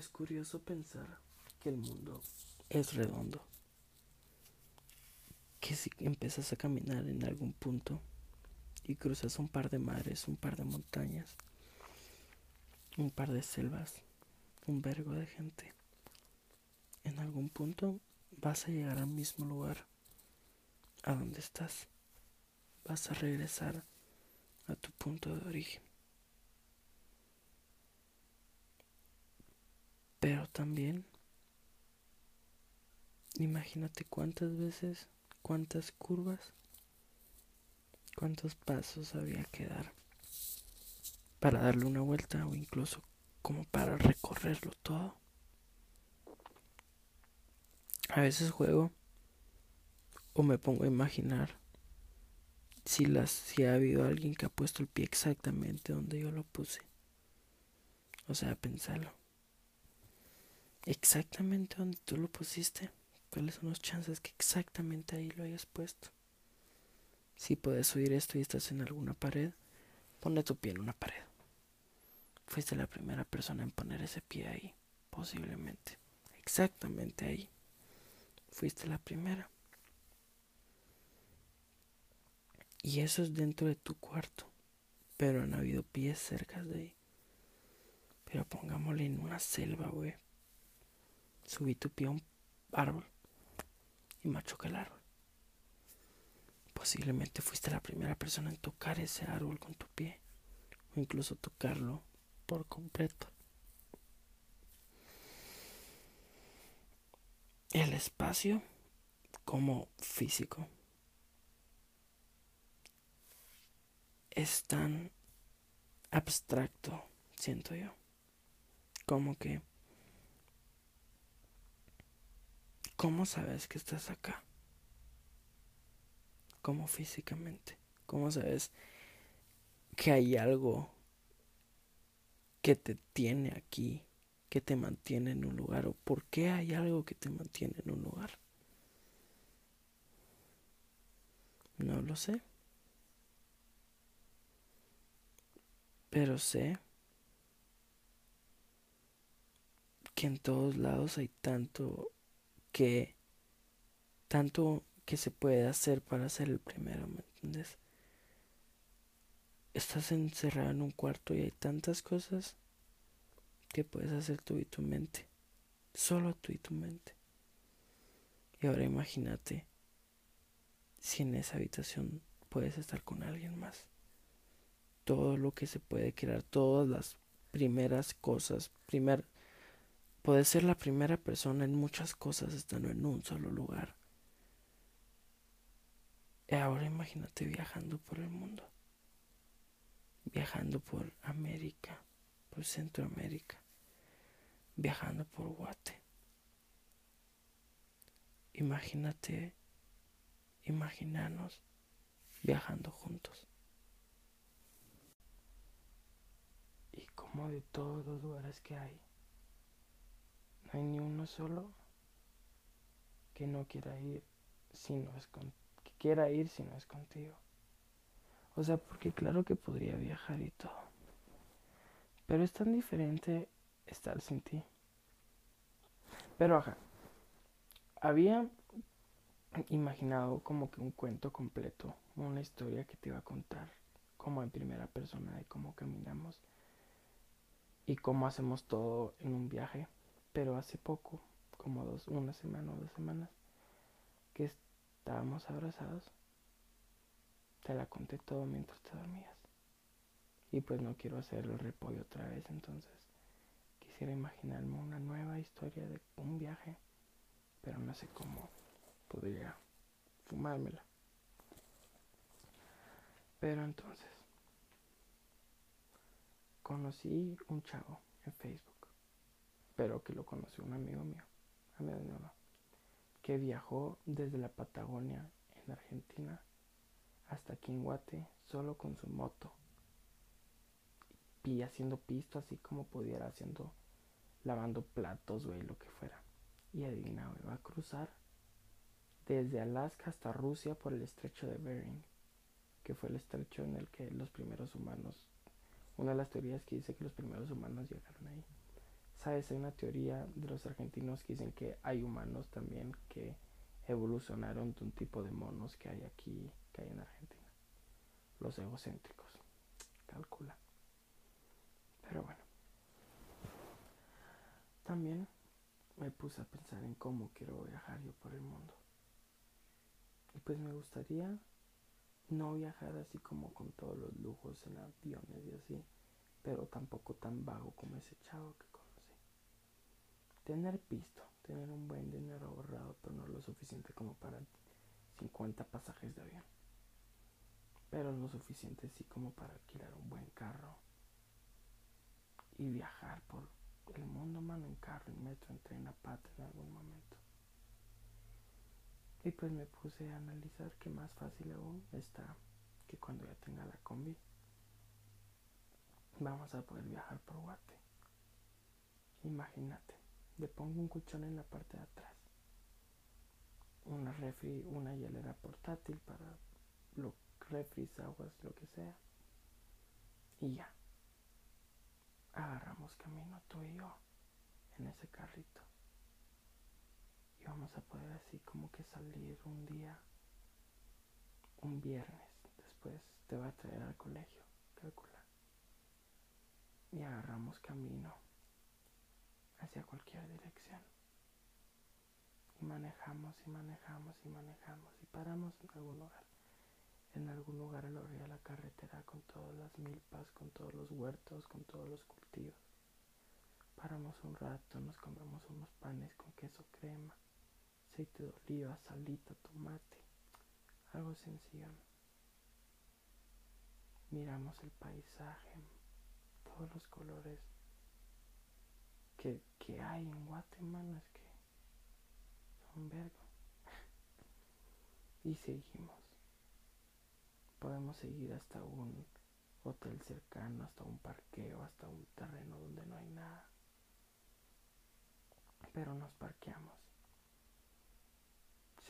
Es curioso pensar que el mundo es redondo. Que si empiezas a caminar en algún punto y cruzas un par de mares, un par de montañas, un par de selvas, un vergo de gente, en algún punto vas a llegar al mismo lugar a donde estás. Vas a regresar a tu punto de origen. Pero también, imagínate cuántas veces, cuántas curvas, cuántos pasos había que dar para darle una vuelta o incluso como para recorrerlo todo. A veces juego o me pongo a imaginar si las si ha habido alguien que ha puesto el pie exactamente donde yo lo puse. O sea, pensarlo. Exactamente donde tú lo pusiste. ¿Cuáles son las chances que exactamente ahí lo hayas puesto? Si puedes oír esto y estás en alguna pared, ponle tu pie en una pared. Fuiste la primera persona en poner ese pie ahí, posiblemente. Exactamente ahí. Fuiste la primera. Y eso es dentro de tu cuarto. Pero han habido pies cerca de ahí. Pero pongámosle en una selva, güey. Subí tu pie a un árbol y machuca el árbol. Posiblemente fuiste la primera persona en tocar ese árbol con tu pie. O incluso tocarlo por completo. El espacio como físico es tan abstracto, siento yo. Como que... ¿Cómo sabes que estás acá? ¿Cómo físicamente? ¿Cómo sabes que hay algo que te tiene aquí, que te mantiene en un lugar? ¿O por qué hay algo que te mantiene en un lugar? No lo sé. Pero sé que en todos lados hay tanto que tanto que se puede hacer para ser el primero, ¿me entiendes? Estás encerrado en un cuarto y hay tantas cosas que puedes hacer tú y tu mente. Solo tú y tu mente. Y ahora imagínate si en esa habitación puedes estar con alguien más todo lo que se puede crear, todas las primeras cosas, primer, puede ser la primera persona en muchas cosas estando en un solo lugar. Y ahora imagínate viajando por el mundo, viajando por América, por Centroamérica, viajando por Guate. Imagínate, imaginarnos viajando juntos. como de todos los lugares que hay. No hay ni uno solo que no quiera ir si no es que quiera ir si no es contigo. O sea, porque claro que podría viajar y todo. Pero es tan diferente estar sin ti. Pero ajá. Había imaginado como que un cuento completo, una historia que te iba a contar como en primera persona de cómo caminamos y cómo hacemos todo en un viaje. Pero hace poco, como dos, una semana o dos semanas, que estábamos abrazados, te la conté todo mientras te dormías. Y pues no quiero hacer el repollo otra vez, entonces quisiera imaginarme una nueva historia de un viaje, pero no sé cómo podría fumármela. Pero entonces, conocí un chavo en Facebook, pero que lo conoció un amigo mío, amigo mío que viajó desde la Patagonia en Argentina hasta Quinguate solo con su moto y haciendo pisto así como pudiera haciendo lavando platos o lo que fuera y adivina va a cruzar desde Alaska hasta Rusia por el estrecho de Bering que fue el estrecho en el que los primeros humanos una de las teorías que dice que los primeros humanos llegaron ahí. Sabes, hay una teoría de los argentinos que dicen que hay humanos también que evolucionaron de un tipo de monos que hay aquí, que hay en Argentina. Los egocéntricos. Calcula. Pero bueno. También me puse a pensar en cómo quiero viajar yo por el mundo. Y pues me gustaría no viajar así como con todos los lujos en aviones y así, pero tampoco tan vago como ese chavo que. Tener pisto, tener un buen dinero ahorrado, pero no lo suficiente como para 50 pasajes de avión. Pero lo suficiente sí como para alquilar un buen carro y viajar por el mundo, mano, en carro, en metro, en tren, a pata en algún momento. Y pues me puse a analizar que más fácil aún está que cuando ya tenga la combi vamos a poder viajar por Guate. Imagínate, le pongo un cuchón en la parte de atrás, una refri, una hielera portátil para los refris, aguas, lo que sea, y ya. Agarramos camino tú y yo en ese carrito y vamos a poder así como que salir un día, un viernes, después te va a traer al colegio, calcula. Y agarramos camino hacia cualquier dirección. Y manejamos y manejamos y manejamos y paramos en algún lugar. En algún lugar a la orilla de la carretera con todas las milpas, con todos los huertos, con todos los cultivos. Paramos un rato, nos comemos unos panes con queso crema aceite de oliva, salita, tomate, algo sencillo. Miramos el paisaje, todos los colores que, que hay en Guatemala, es que son vergo. y seguimos. Podemos seguir hasta un hotel cercano, hasta un parqueo, hasta un terreno donde no hay nada. Pero nos parqueamos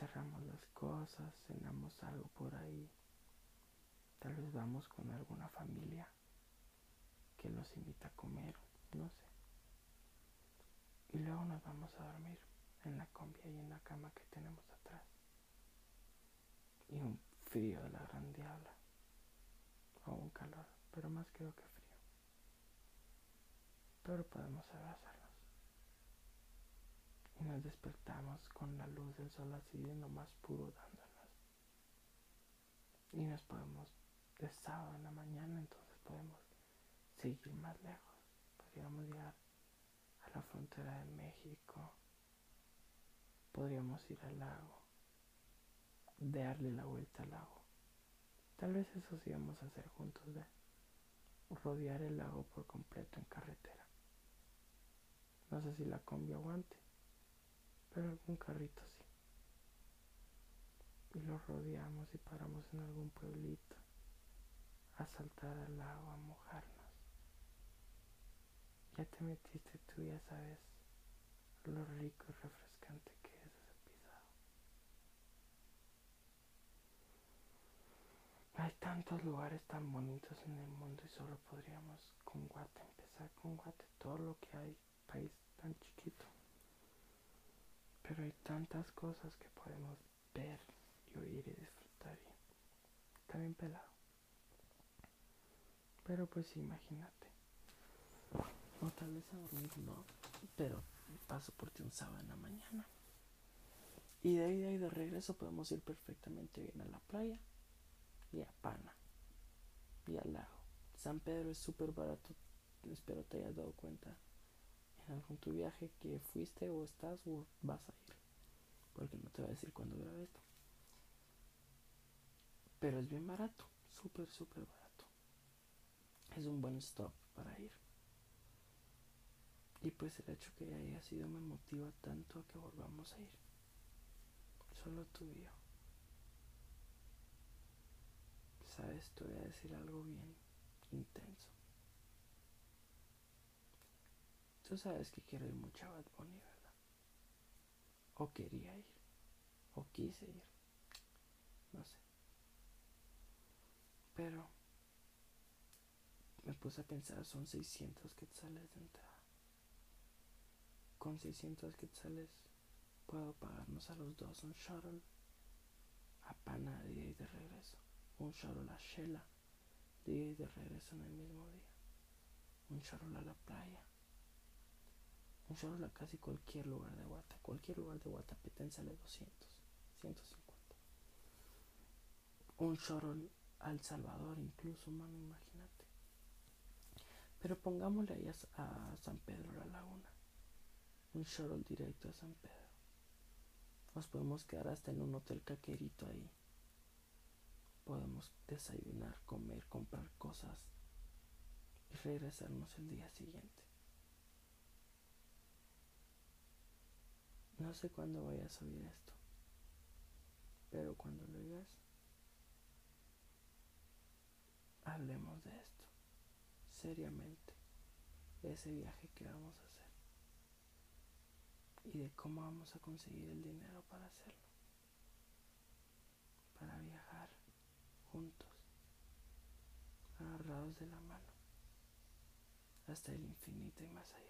cerramos las cosas, cenamos algo por ahí. Tal vez vamos con alguna familia que nos invita a comer, no sé. Y luego nos vamos a dormir en la combi y en la cama que tenemos atrás. Y un frío de la gran diabla. O un calor, pero más creo que frío. Pero podemos abrazar y nos despertamos con la luz del sol así de lo más puro dándonos. Y nos podemos, de sábado en la mañana, entonces podemos seguir más lejos. Podríamos llegar la frontera de México. Podríamos ir al lago. Darle la vuelta al lago. Tal vez eso sí vamos a hacer juntos de rodear el lago por completo en carretera. No sé si la combi aguante pero algún carrito sí. Y lo rodeamos y paramos en algún pueblito a saltar al lago, a mojarnos. Ya te metiste tú, ya sabes lo rico y refrescante que es ese pisado. Hay tantos lugares tan bonitos en el mundo y solo podríamos con Guate empezar con Guate, todo lo que hay, país tan chiquito. Pero hay tantas cosas que podemos ver y oír y disfrutar y también pelado. Pero pues imagínate. O tal vez a dormir no, pero paso por ti un sábado en la mañana. Y de ahí, de ahí de regreso podemos ir perfectamente bien a la playa y a Pana y al lago. San Pedro es súper barato, espero te hayas dado cuenta algún tu viaje que fuiste o estás o vas a ir. Porque no te voy a decir cuándo grabé esto. Pero es bien barato, súper, súper barato. Es un buen stop para ir. Y pues el hecho que haya sido me motiva tanto a que volvamos a ir. Solo tú y yo. Sabes, te voy a decir algo bien intenso. Tú sabes que quiero ir mucho a Bad Bunny, ¿verdad? O quería ir. O quise ir. No sé. Pero me puse a pensar, son 600 quetzales de entrada. Con 600 quetzales puedo pagarnos a los dos un shuttle a Pana de y de regreso, un shuttle a Shela de y de regreso en el mismo día, un shuttle a la playa, un shuttle a casi cualquier lugar de Guata, cualquier lugar de Guatapetén sale 200, 150. Un shuttle a El Salvador incluso, mano, imagínate. Pero pongámosle ahí a, a San Pedro la Laguna, un shuttle directo a San Pedro. Nos podemos quedar hasta en un hotel caquerito ahí. Podemos desayunar, comer, comprar cosas y regresarnos el día siguiente. No sé cuándo voy a subir esto, pero cuando lo digas, hablemos de esto, seriamente, ese viaje que vamos a hacer y de cómo vamos a conseguir el dinero para hacerlo, para viajar juntos, agarrados de la mano, hasta el infinito y más allá.